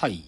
はい。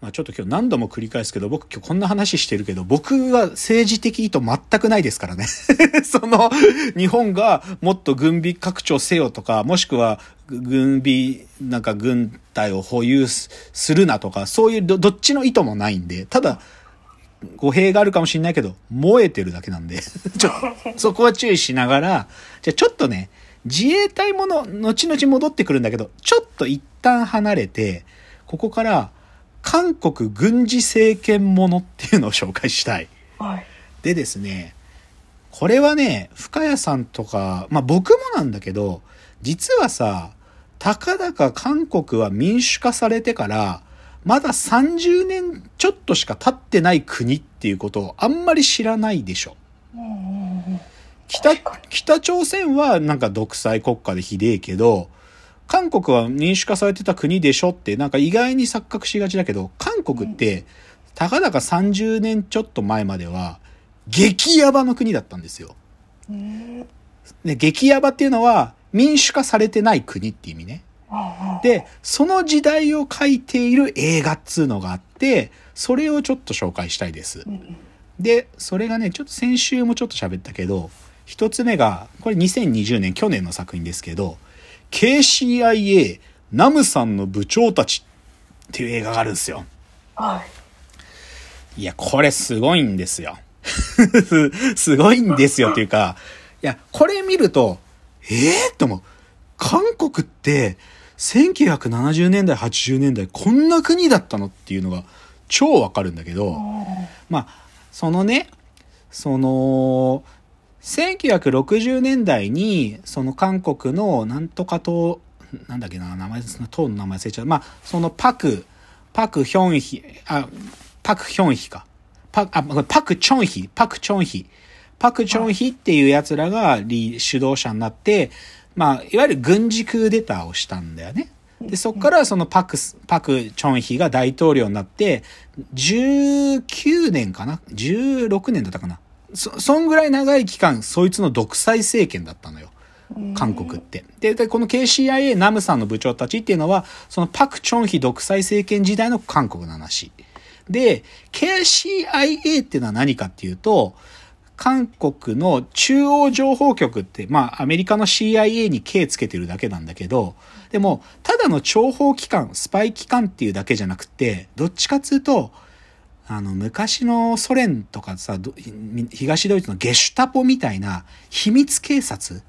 まあちょっと今日何度も繰り返すけど、僕今日こんな話してるけど、僕は政治的意図全くないですからね。その、日本がもっと軍備拡張せよとか、もしくは軍備、なんか軍隊を保有するなとか、そういうどっちの意図もないんで、ただ、語弊があるかもしれないけど、燃えてるだけなんで、ちょ、そこは注意しながら、じゃちょっとね、自衛隊もの、後々戻ってくるんだけど、ちょっと一旦離れて、ここから、韓国軍事政権ものっていうのを紹介したい。はい。でですね、これはね、深谷さんとか、まあ僕もなんだけど、実はさ、たかだか韓国は民主化されてから、まだ30年ちょっとしか経ってない国っていうことをあんまり知らないでしょ。北北朝鮮はなんか独裁国家でひでえけど、韓国は民主化されてた国でしょってなんか意外に錯覚しがちだけど、韓国って、たかだか30年ちょっと前までは、激ヤバの国だったんですよ。で、激ヤバっていうのは、民主化されてない国って意味ね。で、その時代を書いている映画っつうのがあって、それをちょっと紹介したいです。で、それがね、ちょっと先週もちょっと喋ったけど、一つ目が、これ2020年去年の作品ですけど、KCIA ナムさんの部長たちっていう映画があるんですよ。はい。いや、これすごいんですよ。すごいんですよっていうか、いや、これ見ると、ええー、と思う。韓国って、1970年代、80年代、こんな国だったのっていうのが超わかるんだけど、まあ、そのね、その、1960年代に、その韓国のなんとか党、なんだっけな、名前、その党の名前忘れちゃう。まあ、そのパク、パクヒョンヒ、あ、パクヒョンヒか。パクあパクチョンヒ、パクチョンヒ。パクチョンヒっていう奴らが主導者になって、まあ、いわゆる軍事クーデターをしたんだよね。で、そこからそのパク、パクチョンヒが大統領になって、19年かな ?16 年だったかな？そ、そんぐらい長い期間、そいつの独裁政権だったのよ。韓国って。で、でこの KCIA ナムさんの部長たちっていうのは、そのパク・チョンヒ独裁政権時代の韓国の話。で、KCIA っていうのは何かっていうと、韓国の中央情報局って、まあ、アメリカの CIA に K つけてるだけなんだけど、でも、ただの諜報機関、スパイ機関っていうだけじゃなくて、どっちかっていうと、あの、昔のソ連とかさ、ど東ドイツのゲシュタポみたいな秘密警察。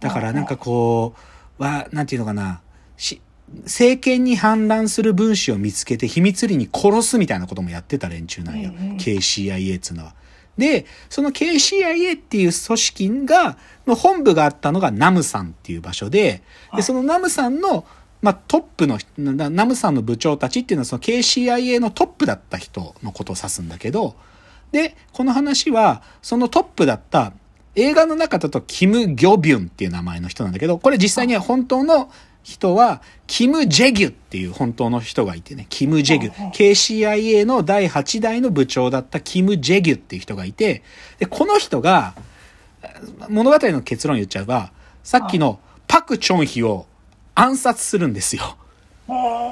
だからなんかこう、は、なんていうのかな、し、政権に反乱する分子を見つけて秘密裏に殺すみたいなこともやってた連中なんよ。うんうん。KCIA っつうのは。で、その KCIA っていう組織が、の本部があったのがナムさんっていう場所で、で、そのナムさんの、まあ、トップのナムさんの部長たちっていうのはその KCIA のトップだった人のことを指すんだけど、で、この話は、そのトップだった、映画の中だとキム・ギョビュンっていう名前の人なんだけど、これ実際には本当の人は、キム・ジェギュっていう本当の人がいてね、キム・ジェギュ。KCIA の第8代の部長だったキム・ジェギュっていう人がいて、で、この人が、物語の結論言っちゃえば、さっきのパク・チョンヒを暗殺するんですよ。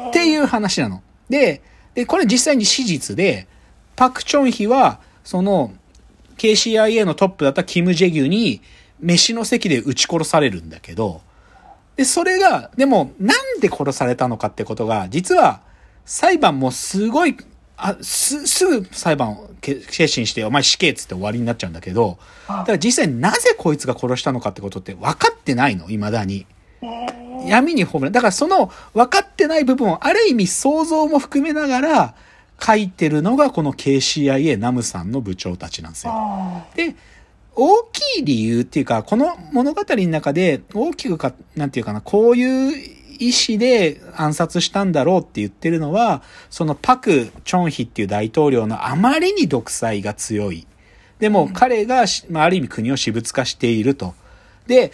っていう話なの。で、で、これ実際に史実で、パク・チョンヒは、その、KCIA のトップだったキム・ジェギュに、飯の席で撃ち殺されるんだけど、で、それが、でも、なんで殺されたのかってことが、実は、裁判もすごい、あ、す、すぐ裁判を決心して、お前死刑っつって終わりになっちゃうんだけど、だから実際なぜこいつが殺したのかってことって分かってないの、未だに。闇に葬らだからその分かってない部分をある意味想像も含めながら書いてるのがこの KCIA ナムさんの部長たちなんですよ。あで、大きい理由っていうか、この物語の中で大きくか、なんていうかな、こういう意思で暗殺したんだろうって言ってるのは、そのパク・チョンヒっていう大統領のあまりに独裁が強い。でも彼がし、まあ、ある意味国を私物化していると。で、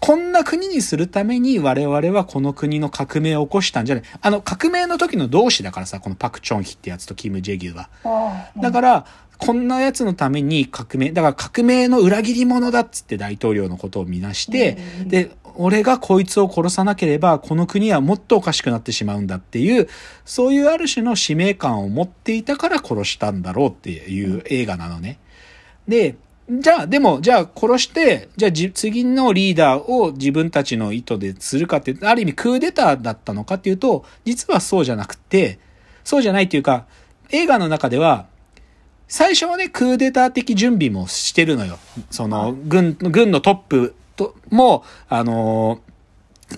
こんな国にするために我々はこの国の革命を起こしたんじゃない。あの、革命の時の同志だからさ、このパク・チョンヒってやつとキム・ジェギュは。あ。だから、こんなやつのために革命、だから革命の裏切り者だっつって大統領のことを見なして、で、俺がこいつを殺さなければ、この国はもっとおかしくなってしまうんだっていう、そういうある種の使命感を持っていたから殺したんだろうっていう映画なのね。で、じゃあ、でも、じゃあ殺して、じゃあじ次のリーダーを自分たちの意図でするかって、ある意味クーデターだったのかっていうと、実はそうじゃなくて、そうじゃないっていうか、映画の中では、最初はね、クーデター的準備もしてるのよ。その、軍、軍のトップと、も、あのー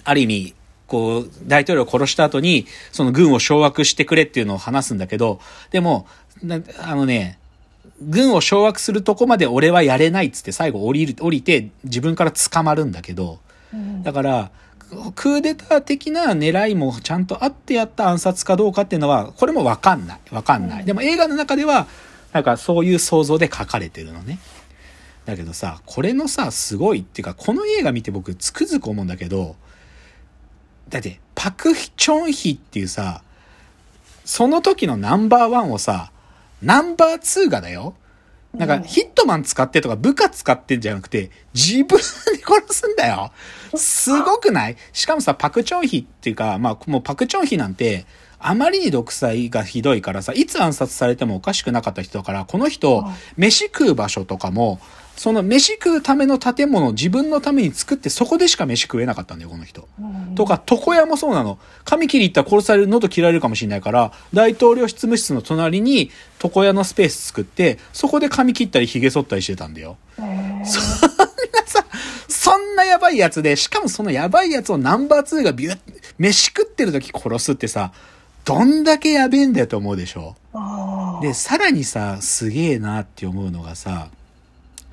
ある意味、こう、大統領を殺した後に、その軍を掌握してくれっていうのを話すんだけど、でも、なあのね、軍を掌握するとこまで俺はやれないっつって最後降りる、降りて自分から捕まるんだけど、うんだから、クーデター的な狙いもちゃんとあってやった暗殺かどうかっていうのは、これもわかんない。わかんない。でも映画の中では、なんかそういう想像で書かれてるのね。だけどさ、これのさ、すごいっていうか、この映画見て僕つくづく思うんだけど、だって、パク・チョンヒっていうさ、その時のナンバーワンをさ、ナンバーツーがだよ。なんか、うんヒットマン使ってとか部下使ってんじゃなくて、自分で殺すんだよ。すごくない？しかもさ、パクチョンヒっていうか、まあ、もうパクチョンヒなんて、あまりに独裁がひどいからさ、いつ暗殺されてもおかしくなかった人だから、この人はい、飯食う場所とかも、その飯食うための建物を自分のために作って、そこでしか飯食えなかったんだよ、この人。うんとか、床屋もそうなの。髪切り行ったら殺される、喉切られるかもしれないから、大統領執務室の隣に床屋のスペース作って、そこで髪切ったり髭剃ったりしてたんだよ。そんなさ、そんなやばいやつで、しかもそのやばいやつをナンバー2がビュッ、飯食ってる時殺すってさ、どんだけやべえんだよと思うでしょ。で、さらにさ、すげえなって思うのがさ、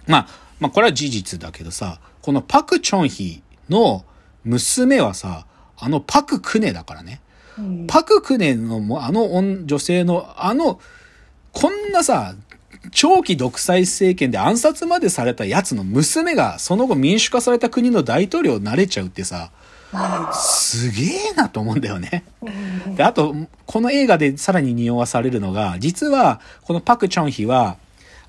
まあ、まあこれは事実だけどさ、このパク・チョンヒの娘はさ、あのパク・クネだからね。うんパク・クネのもあの女女性のあの、こんなさ、長期独裁政権で暗殺までされたやつの娘がその後民主化された国の大統領になれちゃうってさ、すげえなと思うんだよね。うんで、あと、この映画でさらに匂わされるのが、実は、このパク・チョンヒは、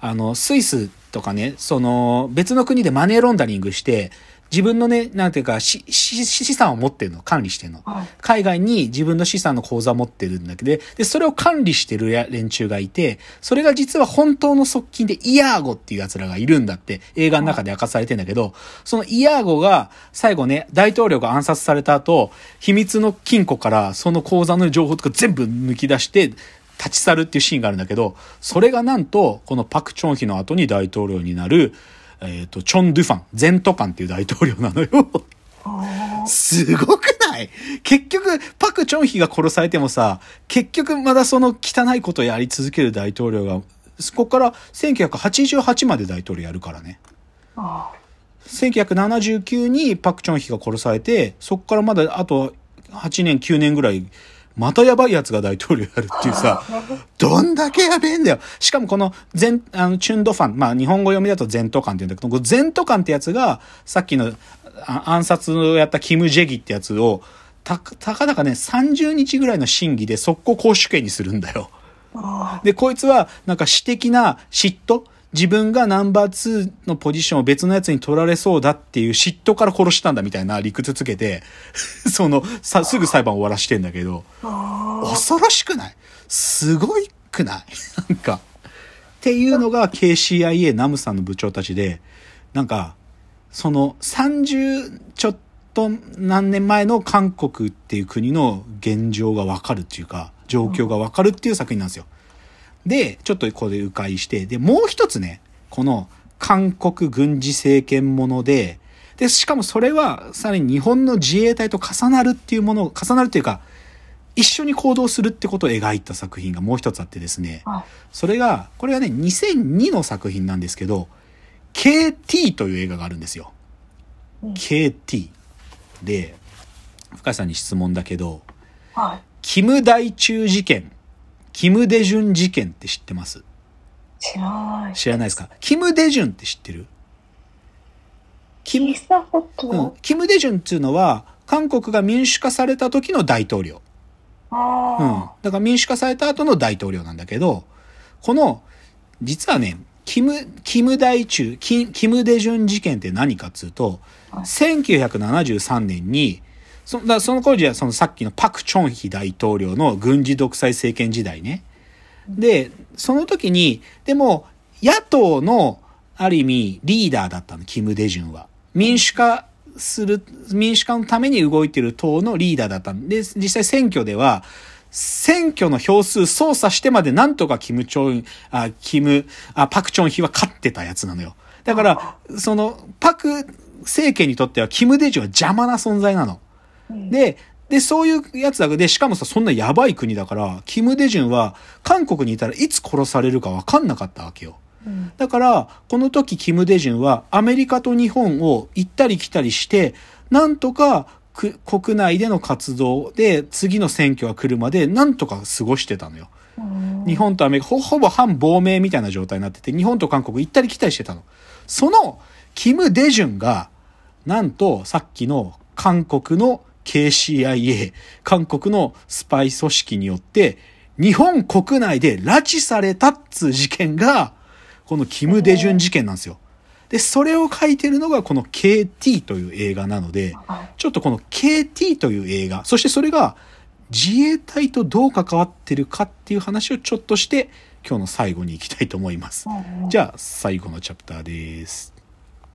あの、スイスとかね、その、別の国でマネーロンダリングして、自分のね、なんていうか、しし資産を持ってるの、管理してるの。はい海外に自分の資産の口座を持ってるんだけど、で、それを管理してるや連中がいて、それが実は本当の側近でイヤーゴっていう奴らがいるんだって映画の中で明かされてんだけど、そのイヤーゴが最後ね、大統領が暗殺された後、秘密の金庫からその口座の情報とか全部抜き出して、立ち去るっていうシーンがあるんだけど、それがなんと、このパク・チョンヒの後に大統領になる、えっ、と、チョン・ドゥファン、ゼントカンっていう大統領なのよ。すごくない？結局、パク・チョンヒが殺されてもさ、結局まだその汚いことをやり続ける大統領が、そこから1988まで大統領やるからね。1979にパク・チョンヒが殺されて、そこからまだあと8年、9年ぐらい、またやばいやつが大統領やるっていうさ、どんだけやべえんだよ。しかもこの全、あの、チュンドファン、まあ日本語読みだとゼントカンって言うんだけど、このゼントカンってやつが、さっきのあ暗殺をやったキム・ジェギってやつを、た、たかだかね、30日ぐらいの審議で速攻公主刑にするんだよ。あで、こいつは、なんか私的な嫉妬自分がナンバー2のポジションを別のやつに取られそうだっていう嫉妬から殺したんだみたいな理屈つけて、その、さ、すぐ裁判終わらしてんだけど、恐ろしくない？すごいくない？なんか。っていうのが KCIA ナムさんの部長たちで、なんか、その30ちょっと何年前の韓国っていう国の現状がわかるっていうか、状況がわかるっていう作品なんですよ。で、ちょっとここで迂回して、で、もう一つね、この韓国軍事政権もので、で、しかもそれはさらに日本の自衛隊と重なるっていうものを、重なるっていうか、一緒に行動するってことを描いた作品がもう一つあってですね、あそれが、これがね、2002の作品なんですけど、KT という映画があるんですよ。うん KT。で、深井さんに質問だけど、はいキム大中事件、キムデジュン事件って知ってます？知らない。知らないですか？キムデジュンって知ってる？キムうん、キム・デジュンっていうのは、韓国が民主化された時の大統領。うん。あだから民主化された後の大統領なんだけど、この、実はね、キム、キム大中、キキムデジュン事件って何かっつうと、はい。1973年に、そだその頃じゃそのさっきのパク・チョンヒ大統領の軍事独裁政権時代ね。で、その時に、でも、野党の、ある意味、リーダーだったの、キム・デジュンは。民主化する、民主化のために動いてる党のリーダーだったんで、実際選挙では、選挙の票数操作してまでなんとかキム・チョン、あ、キム、あ、パク・チョンヒは勝ってたやつなのよ。だから、その、パク政権にとってはキム・デジュンは邪魔な存在なの。うん、で、で、そういうやつだけで、しかもさ、そんなやばい国だから、キム・デジュンは韓国にいたらいつ殺されるかわかんなかったわけよ。うんだから、この時キム・デジュンはアメリカと日本を行ったり来たりして、なんとかく国内での活動で次の選挙が来るまでなんとか過ごしてたのよ。うん日本とアメリカ、ほほぼ反亡命みたいな状態になってて、日本と韓国行ったり来たりしてたの。その、キム・デジュンが、なんと、さっきの韓国の KCIA、韓国のスパイ組織によって、日本国内で拉致されたっつう事件が、このキム・デジュン事件なんですよ。で、それを書いてるのがこの KT という映画なので、はいちょっとこの KT という映画、そしてそれが自衛隊とどう関わってるかっていう話をちょっとして今日の最後に行きたいと思います。うんじゃあ最後のチャプターです。